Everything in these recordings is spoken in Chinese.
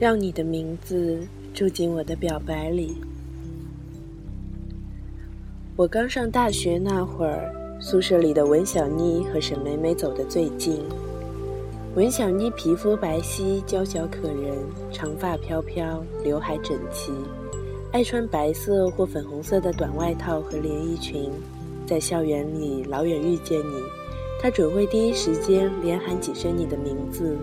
让你的名字住进我的表白里。我刚上大学那会儿，宿舍里的文小妮和沈美美走得最近。文小妮皮肤白皙，娇小可人，长发飘飘，刘海整齐，爱穿白色或粉红色的短外套和连衣裙。在校园里，老远遇见你，她准会第一时间连喊几声你的名字，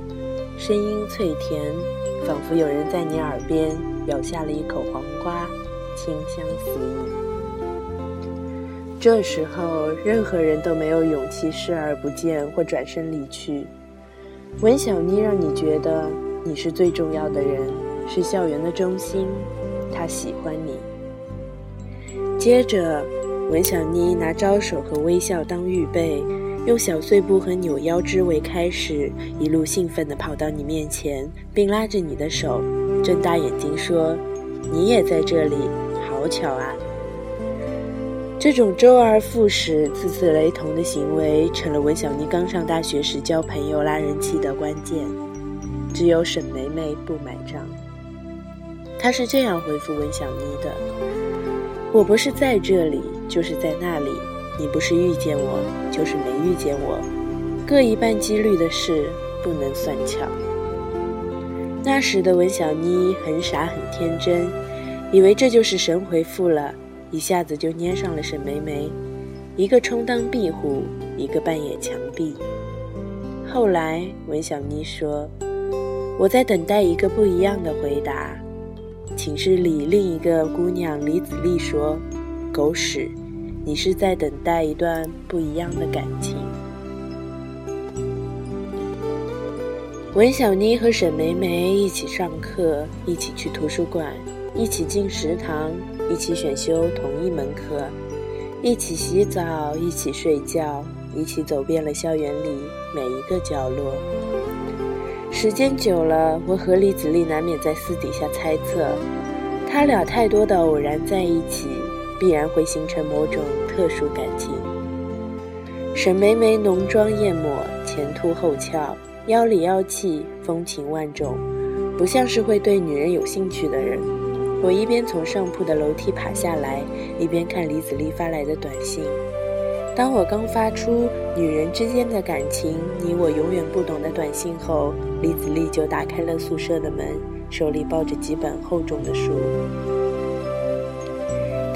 声音脆甜。仿佛有人在你耳边咬下了一口黄瓜，清香四溢。这时候，任何人都没有勇气视而不见或转身离去。文小妮让你觉得你是最重要的人，是校园的中心，他喜欢你。接着，文小妮拿招手和微笑当预备。用小碎步和扭腰肢为开始，一路兴奋地跑到你面前，并拉着你的手，睁大眼睛说：“你也在这里，好巧啊！”这种周而复始、次次雷同的行为，成了文小妮刚上大学时交朋友、拉人气的关键。只有沈梅梅不买账。她是这样回复文小妮的：“我不是在这里，就是在那里。”你不是遇见我，就是没遇见我，各一半几率的事，不能算巧。那时的文小妮很傻很天真，以为这就是神回复了，一下子就粘上了沈梅梅，一个充当壁虎，一个扮演墙壁。后来文小妮说：“我在等待一个不一样的回答。”寝室里另一个姑娘李子丽说：“狗屎。”你是在等待一段不一样的感情。文小妮和沈梅梅一起上课，一起去图书馆，一起进食堂，一起选修同一门课，一起洗澡，一起睡觉，一起走遍了校园里每一个角落。时间久了，我和李子丽难免在私底下猜测，他俩太多的偶然在一起。必然会形成某种特殊感情。沈梅梅浓妆艳抹，前凸后翘，妖里妖气，风情万种，不像是会对女人有兴趣的人。我一边从上铺的楼梯爬下来，一边看李子丽发来的短信。当我刚发出“女人之间的感情，你我永远不懂”的短信后，李子丽就打开了宿舍的门，手里抱着几本厚重的书。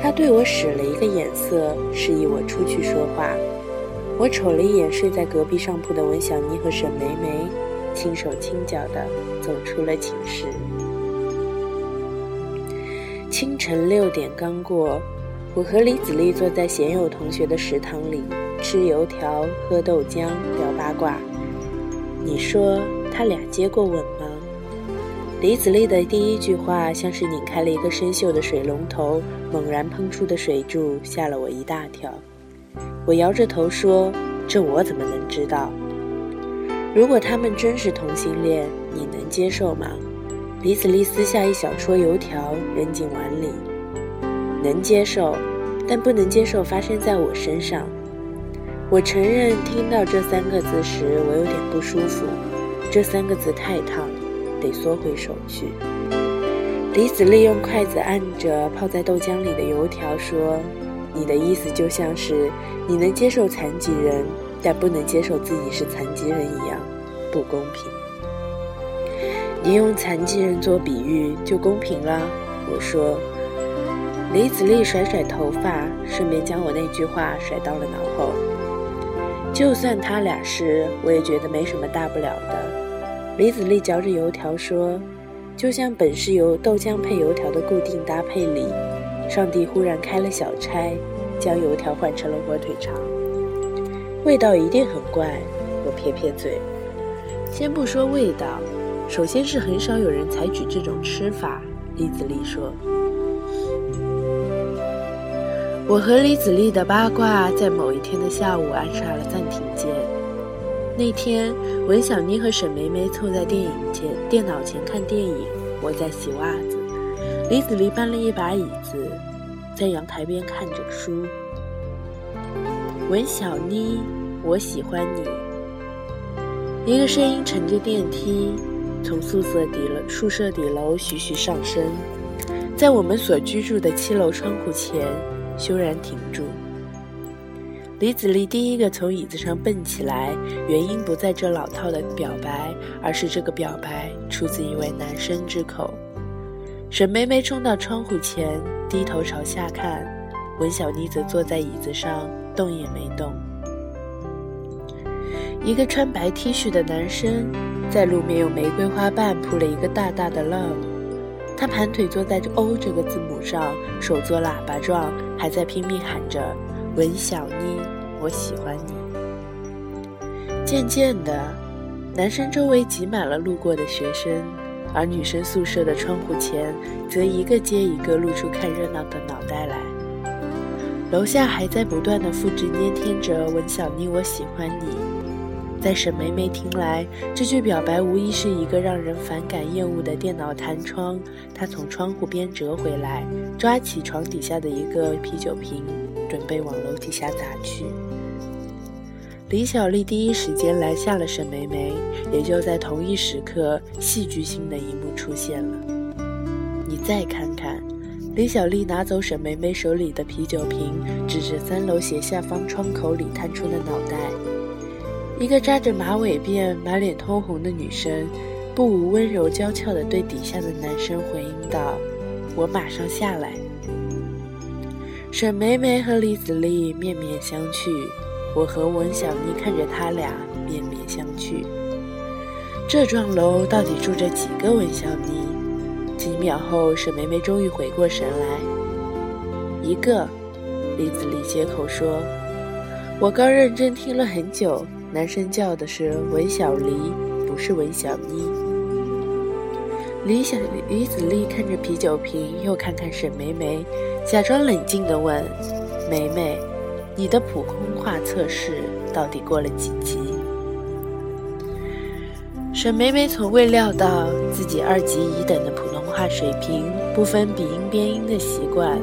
他对我使了一个眼色，示意我出去说话。我瞅了一眼睡在隔壁上铺的文小妮和沈梅梅，轻手轻脚地走出了寝室。清晨六点刚过，我和李子丽坐在鲜有同学的食堂里，吃油条、喝豆浆、聊八卦。你说他俩接过吻吗？李子丽的第一句话像是拧开了一个生锈的水龙头，猛然喷出的水柱吓了我一大跳。我摇着头说：“这我怎么能知道？如果他们真是同性恋，你能接受吗？”李子丽撕下一小撮油条扔进碗里，能接受，但不能接受发生在我身上。我承认，听到这三个字时，我有点不舒服。这三个字太烫。得缩回手去。李子利用筷子按着泡在豆浆里的油条，说：“你的意思就像是你能接受残疾人，但不能接受自己是残疾人一样，不公平。你用残疾人做比喻就公平了。”我说。李子利甩甩头发，顺便将我那句话甩到了脑后。就算他俩是，我也觉得没什么大不了的。李子丽嚼着油条说：“就像本是由豆浆配油条的固定搭配里，上帝忽然开了小差，将油条换成了火腿肠，味道一定很怪。”我撇撇嘴。先不说味道，首先是很少有人采取这种吃法。李子丽说：“我和李子丽的八卦在某一天的下午按下了暂停键。”那天，文小妮和沈梅梅凑在电影前、电脑前看电影，我在洗袜子。李子丽搬了一把椅子，在阳台边看着书。文小妮，我喜欢你。一个声音乘着电梯，从宿舍底楼宿舍底楼徐徐上升，在我们所居住的七楼窗户前休然停住。李子丽第一个从椅子上蹦起来，原因不在这老套的表白，而是这个表白出自一位男生之口。沈梅梅冲到窗户前，低头朝下看，文小妮则坐在椅子上，动也没动。一个穿白 T 恤的男生，在路面用玫瑰花瓣铺了一个大大的 love。他盘腿坐在 O 这个字母上，手做喇叭状，还在拼命喊着。文小妮，我喜欢你。渐渐的，男生周围挤满了路过的学生，而女生宿舍的窗户前则一个接一个露出看热闹的脑袋来。楼下还在不断的复制粘贴着“文小妮，我喜欢你”。在沈梅梅听来，这句表白无疑是一个让人反感厌恶的电脑弹窗。她从窗户边折回来，抓起床底下的一个啤酒瓶。准备往楼底下砸去。李小丽第一时间拦下了沈梅梅，也就在同一时刻，戏剧性的一幕出现了。你再看看，李小丽拿走沈梅梅手里的啤酒瓶，指着三楼斜下方窗口里探出的脑袋。一个扎着马尾辫、满脸通红的女生，不无温柔娇俏地对底下的男生回应道：“我马上下来。”沈梅梅和李子丽面面相觑，我和文小妮看着他俩面面相觑。这幢楼到底住着几个文小妮？几秒后，沈梅梅终于回过神来，一个。李子丽接口说：“我刚认真听了很久，男生叫的是文小黎，不是文小妮。”李小李子丽看着啤酒瓶，又看看沈梅梅。假装冷静地问：“梅梅，你的普通话测试到底过了几级？”沈梅梅从未料到自己二级乙等的普通话水平，不分鼻音边音的习惯，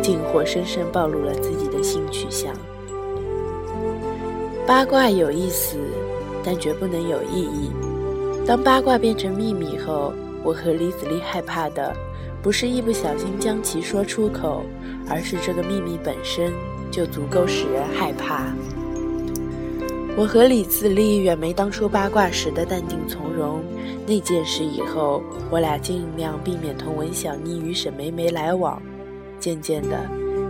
竟活生生暴露了自己的性取向。八卦有意思，但绝不能有意义。当八卦变成秘密后，我和李子丽害怕的。不是一不小心将其说出口，而是这个秘密本身就足够使人害怕。我和李自立远没当初八卦时的淡定从容。那件事以后，我俩尽量避免同文小妮与沈梅梅来往。渐渐的，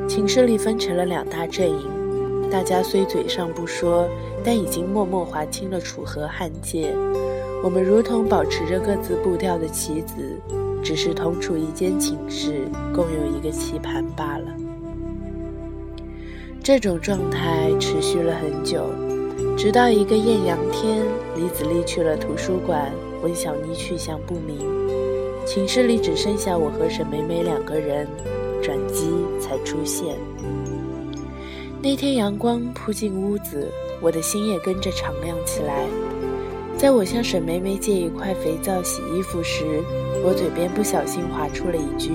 寝室里分成了两大阵营，大家虽嘴上不说，但已经默默划清了楚河汉界。我们如同保持着各自步调的棋子。只是同处一间寝室，共有一个棋盘罢了。这种状态持续了很久，直到一个艳阳天，李子丽去了图书馆，温小妮去向不明，寝室里只剩下我和沈梅梅两个人，转机才出现。那天阳光扑进屋子，我的心也跟着敞亮起来。在我向沈梅梅借一块肥皂洗衣服时，我嘴边不小心划出了一句：“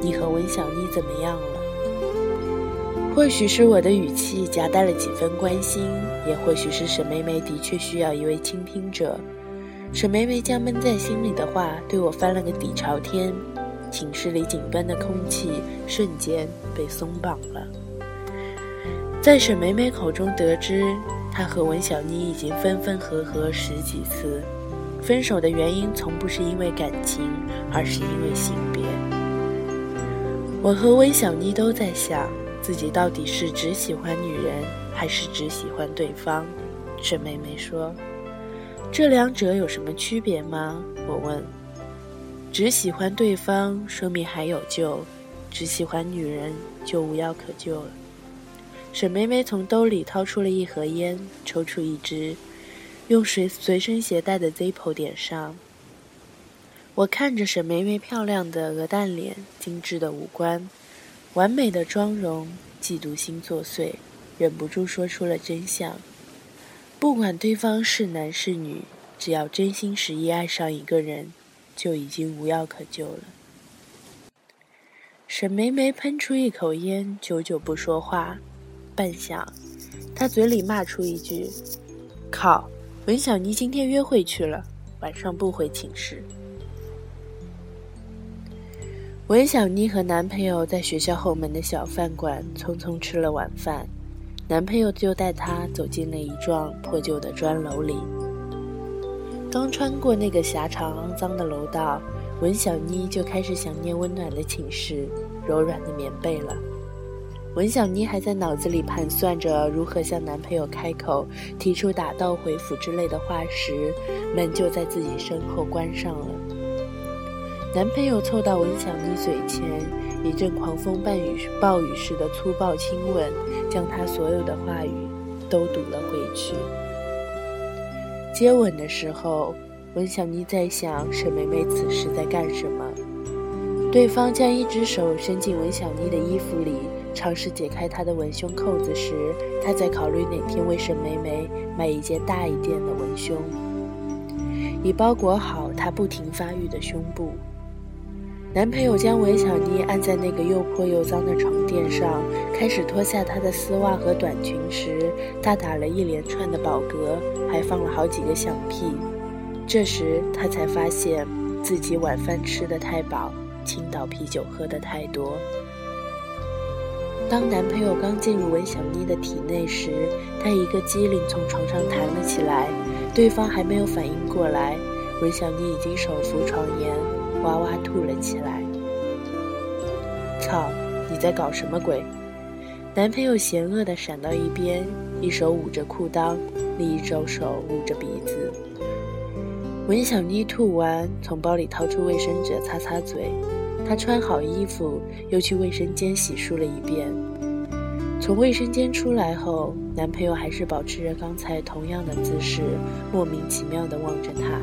你和文小妮怎么样了？”或许是我的语气夹带了几分关心，也或许是沈梅梅的确需要一位倾听者。沈梅梅将闷在心里的话对我翻了个底朝天，寝室里紧绷的空气瞬间被松绑了。在沈梅梅口中得知。他和文小妮已经分分合合十几次，分手的原因从不是因为感情，而是因为性别。我和文小妮都在想，自己到底是只喜欢女人，还是只喜欢对方？沈妹妹说：“这两者有什么区别吗？”我问。只喜欢对方，说明还有救；只喜欢女人，就无药可救了。沈梅梅从兜里掏出了一盒烟，抽出一支，用随随身携带的 Zippo 点上。我看着沈梅梅漂亮的鹅蛋脸、精致的五官、完美的妆容，嫉妒心作祟，忍不住说出了真相：不管对方是男是女，只要真心实意爱上一个人，就已经无药可救了。沈梅梅喷出一口烟，久久不说话。半晌，他嘴里骂出一句：“靠，文小妮今天约会去了。”晚上不回寝室。文小妮和男朋友在学校后门的小饭馆匆匆吃了晚饭，男朋友就带她走进了一幢破旧的砖楼里。刚穿过那个狭长肮脏的楼道，文小妮就开始想念温暖的寝室、柔软的棉被了。文小妮还在脑子里盘算着如何向男朋友开口，提出打道回府之类的话时，门就在自己身后关上了。男朋友凑到文小妮嘴前，一阵狂风暴雨暴雨似的粗暴亲吻，将她所有的话语都堵了回去。接吻的时候，文小妮在想沈梅梅此时在干什么。对方将一只手伸进文小妮的衣服里。尝试解开她的文胸扣子时，她在考虑哪天为沈梅梅买一件大一点的文胸，以包裹好她不停发育的胸部。男朋友将文小妮按在那个又破又脏的床垫上，开始脱下她的丝袜和短裙时，他打了一连串的饱嗝，还放了好几个响屁。这时，她才发现自己晚饭吃得太饱，青岛啤酒喝得太多。当男朋友刚进入文小妮的体内时，她一个机灵从床上弹了起来。对方还没有反应过来，文小妮已经手扶床沿，哇哇吐了起来。操！你在搞什么鬼？男朋友嫌恶地闪到一边，一手捂着裤裆，另一只手捂着鼻子。文小妮吐完，从包里掏出卫生纸擦擦嘴。她穿好衣服，又去卫生间洗漱了一遍。从卫生间出来后，男朋友还是保持着刚才同样的姿势，莫名其妙地望着她。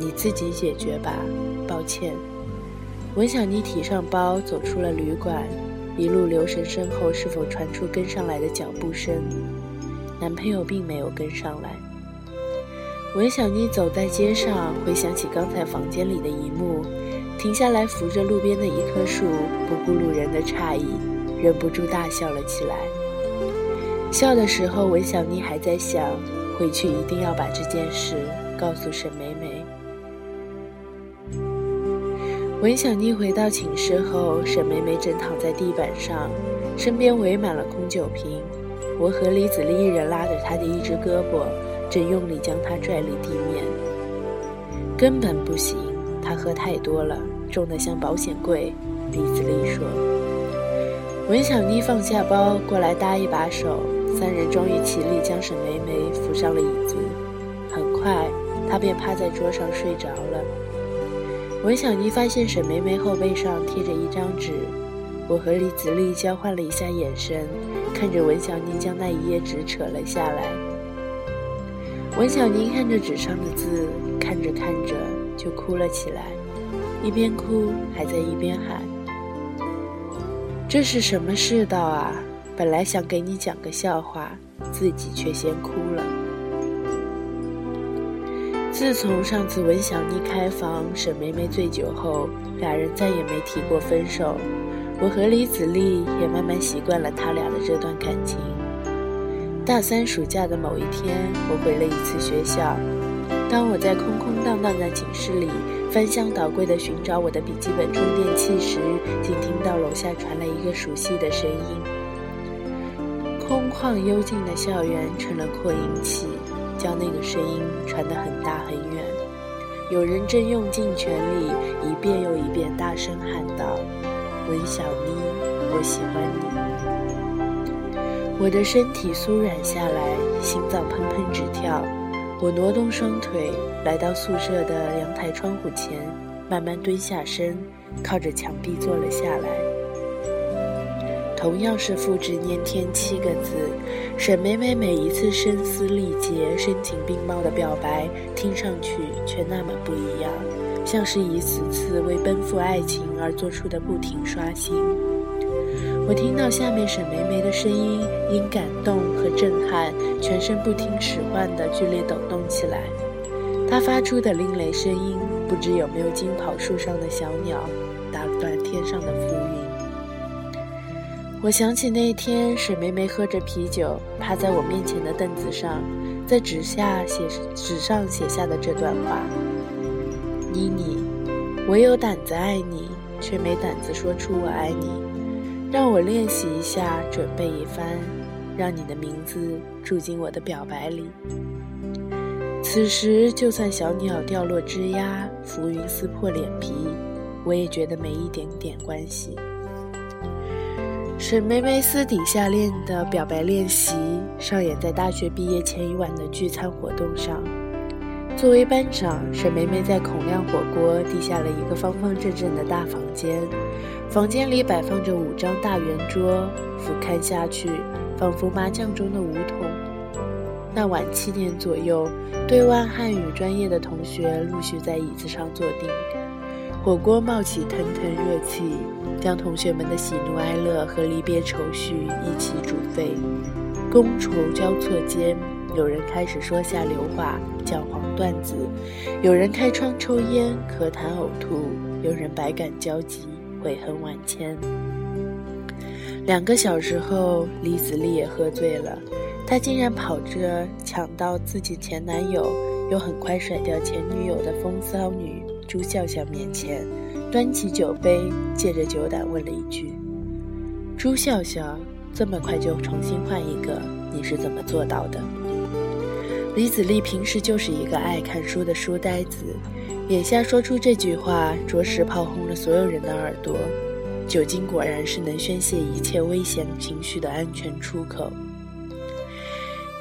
你自己解决吧，抱歉。文小妮提上包，走出了旅馆，一路留神身后是否传出跟上来的脚步声。男朋友并没有跟上来。文小妮走在街上，回想起刚才房间里的一幕。停下来，扶着路边的一棵树，不顾路人的诧异，忍不住大笑了起来。笑的时候，文小妮还在想，回去一定要把这件事告诉沈梅梅。文小妮回到寝室后，沈梅梅正躺在地板上，身边围满了空酒瓶。我和李子丽一人拉着她的一只胳膊，正用力将她拽离地面。根本不行。他喝太多了，重得像保险柜。李子丽说：“文小妮放下包，过来搭一把手，三人终于齐力将沈梅梅扶上了椅子。很快，她便趴在桌上睡着了。文小妮发现沈梅梅后背上贴着一张纸，我和李子丽交换了一下眼神，看着文小妮将那一页纸扯了下来。文小妮看着纸上的字，看着看着。”就哭了起来，一边哭还在一边喊：“这是什么世道啊！本来想给你讲个笑话，自己却先哭了。”自从上次文小妮开房，沈梅梅醉酒后，俩人再也没提过分手。我和李子丽也慢慢习惯了他俩的这段感情。大三暑假的某一天，我回了一次学校。当我在空空荡荡的寝室里翻箱倒柜地寻找我的笔记本充电器时，竟听到楼下传来一个熟悉的声音。空旷幽静的校园成了扩音器，将那个声音传得很大很远。有人正用尽全力，一遍又一遍大声喊道：“文小妮，我喜欢你。”我的身体酥软下来，心脏砰砰直跳。我挪动双腿，来到宿舍的阳台窗户前，慢慢蹲下身，靠着墙壁坐了下来。同样是复制“念天”七个字，沈美美每一次声嘶力竭、声情并茂的表白，听上去却那么不一样，像是一次次为奔赴爱情而做出的不停刷新。我听到下面沈梅梅的声音，因感动和震撼，全身不听使唤地剧烈抖动起来。它发出的另类声音，不知有没有惊跑树上的小鸟，打断天上的浮云。我想起那天，沈梅梅喝着啤酒，趴在我面前的凳子上，在纸下写纸上写下的这段话：“妮妮，我有胆子爱你，却没胆子说出我爱你。让我练习一下，准备一番，让你的名字住进我的表白里。此时，就算小鸟掉落枝桠，浮云撕破脸皮，我也觉得没一点点关系。”沈梅梅私底下练的表白练习上演在大学毕业前一晚的聚餐活动上。作为班长，沈梅梅在孔亮火锅地下了一个方方正正的大房间，房间里摆放着五张大圆桌，俯瞰下去，仿佛麻将中的五筒。那晚七点左右，对外汉语专业的同学陆续在椅子上坐定。火锅冒起腾腾热气，将同学们的喜怒哀乐和离别愁绪一起煮沸。觥筹交错间，有人开始说下流话、讲黄段子；有人开窗抽烟、咳痰呕吐；有人百感交集、悔恨万千。两个小时后，李子丽也喝醉了，她竟然跑着抢到自己前男友，又很快甩掉前女友的风骚女。朱笑笑面前，端起酒杯，借着酒胆问了一句：“朱笑笑，这么快就重新换一个，你是怎么做到的？”李子立平时就是一个爱看书的书呆子，眼下说出这句话，着实炮轰了所有人的耳朵。酒精果然是能宣泄一切危险情绪的安全出口。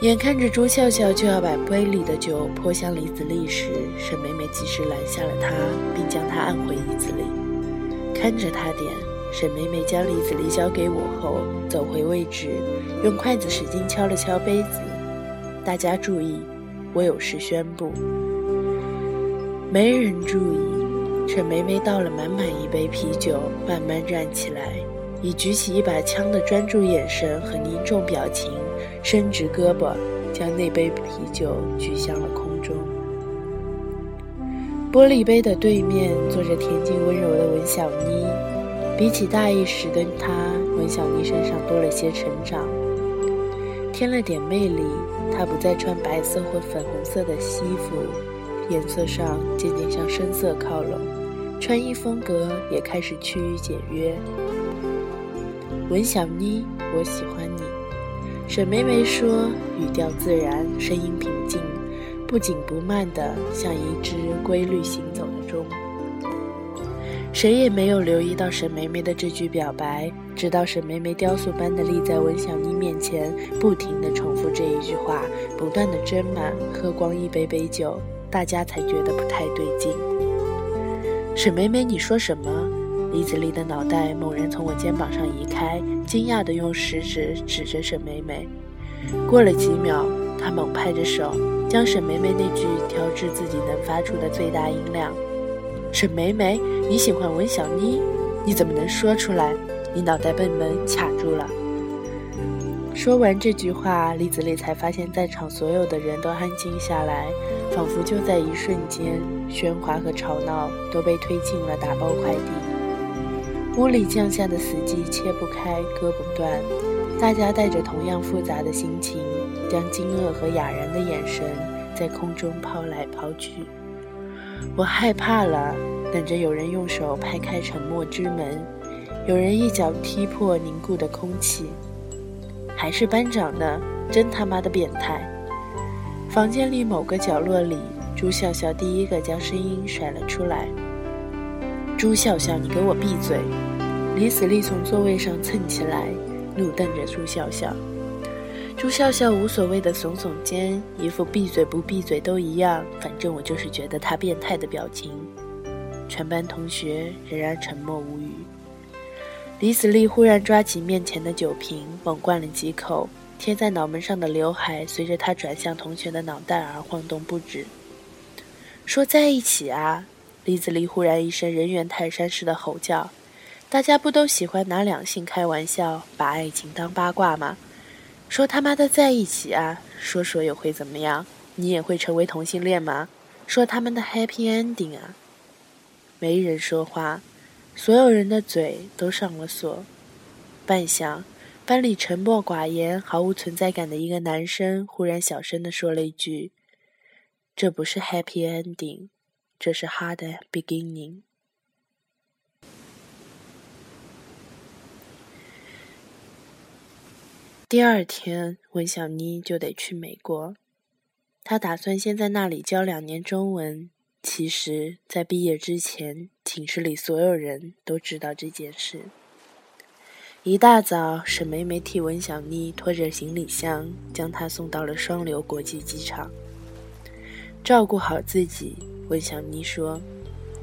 眼看着朱笑笑就要把杯里的酒泼向李子丽时，沈美美及时拦下了他，并将他按回椅子里，看着他点。沈美美将李子丽交给我后，走回位置，用筷子使劲敲了敲杯子。大家注意，我有事宣布。没人注意，沈梅梅倒了满满一杯啤酒，慢慢站起来，以举起一把枪的专注眼神和凝重表情。伸直胳膊，将那杯啤酒举向了空中。玻璃杯的对面坐着恬静温柔的文小妮，比起大一时的她，文小妮身上多了些成长，添了点魅力。她不再穿白色或粉红色的西服，颜色上渐渐向深色靠拢，穿衣风格也开始趋于简约。文小妮，我喜欢你。沈梅梅说，语调自然，声音平静，不紧不慢的，像一只规律行走的钟。谁也没有留意到沈梅梅的这句表白，直到沈梅梅雕塑般的立在文小妮面前，不停的重复这一句话，不断的斟满，喝光一杯杯酒，大家才觉得不太对劲。沈梅梅，你说什么？李子丽的脑袋猛然从我肩膀上移开，惊讶地用食指指着沈美美。过了几秒，她猛拍着手，将沈美美那句调至自己能发出的最大音量：“沈美美，你喜欢文小妮？你怎么能说出来？你脑袋被门卡住了。”说完这句话，李子丽才发现，在场所有的人都安静下来，仿佛就在一瞬间，喧哗和吵闹都被推进了打包快递。屋里降下的死寂切不开，割不断。大家带着同样复杂的心情，将惊愕和哑然的眼神在空中抛来抛去。我害怕了，等着有人用手拍开沉默之门，有人一脚踢破凝固的空气。还是班长呢？真他妈的变态！房间里某个角落里，朱笑笑第一个将声音甩了出来。朱笑笑，你给我闭嘴！李子丽从座位上蹭起来，怒瞪着朱笑笑。朱笑笑无所谓的耸耸肩，一副闭嘴不闭嘴都一样，反正我就是觉得他变态的表情。全班同学仍然沉默无语。李子丽忽然抓起面前的酒瓶，猛灌了几口，贴在脑门上的刘海随着他转向同学的脑袋而晃动不止。说在一起啊！李子丽忽然一声人猿泰山似的吼叫：“大家不都喜欢拿两性开玩笑，把爱情当八卦吗？说他妈的在一起啊！说说又会怎么样？你也会成为同性恋吗？说他们的 happy ending 啊！”没人说话，所有人的嘴都上了锁。半晌，班里沉默寡言、毫无存在感的一个男生忽然小声地说了一句：“这不是 happy ending，这是 hard beginning。”第二天，文小妮就得去美国。她打算先在那里教两年中文。其实，在毕业之前，寝室里所有人都知道这件事。一大早，沈梅梅替文小妮拖着行李箱，将她送到了双流国际机场。照顾好自己，文小妮说。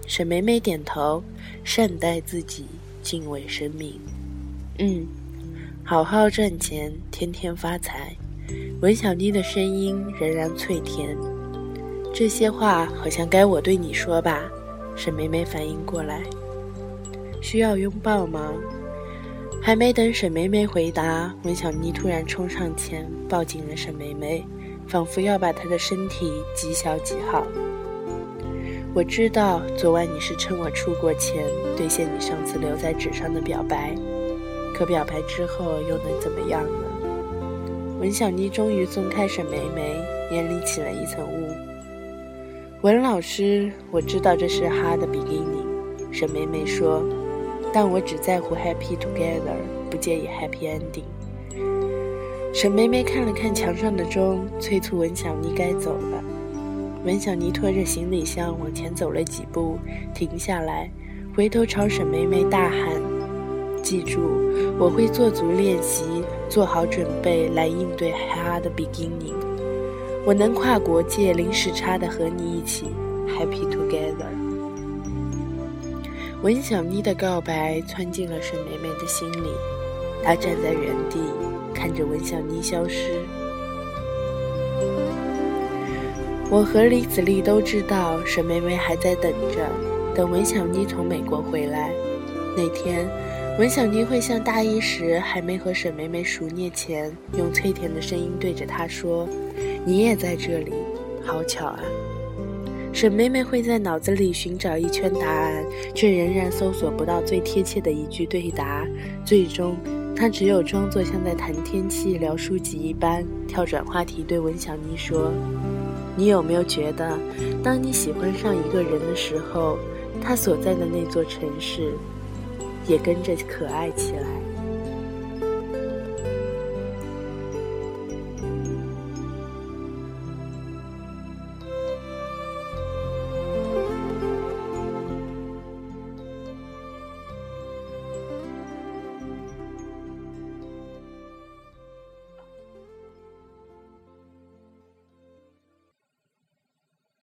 沈梅梅点头，善待自己，敬畏生命。嗯，好好赚钱，天天发财。文小妮的声音仍然脆甜。这些话好像该我对你说吧？沈梅梅反应过来。需要拥抱吗？还没等沈梅梅回答，文小妮突然冲上前，抱紧了沈梅梅，仿佛要把他的身体极小极好。我知道昨晚你是趁我出国前兑现你上次留在纸上的表白，可表白之后又能怎么样呢？文小妮终于松开沈梅梅，眼里起了一层雾。文老师，我知道这是哈的 beginning，沈梅梅说。但我只在乎 happy together，不介意 happy ending。沈梅梅看了看墙上的钟，催促文小妮该走了。文小妮拖着行李箱往前走了几步，停下来，回头朝沈梅梅大喊：“记住，我会做足练习，做好准备来应对 hard beginning。我能跨国界，零时差的和你一起 happy together。”文小妮的告白窜进了沈梅梅的心里，她站在原地看着文小妮消失。我和李子丽都知道沈梅梅还在等着，等文小妮从美国回来。那天，文小妮会像大一时还没和沈梅梅熟稔前，用脆甜的声音对着她说：“你也在这里，好巧啊。”沈梅梅会在脑子里寻找一圈答案，却仍然搜索不到最贴切的一句对答。最终，他只有装作像在谈天气、聊书籍一般，跳转话题，对文小妮说：“你有没有觉得，当你喜欢上一个人的时候，他所在的那座城市，也跟着可爱起来？”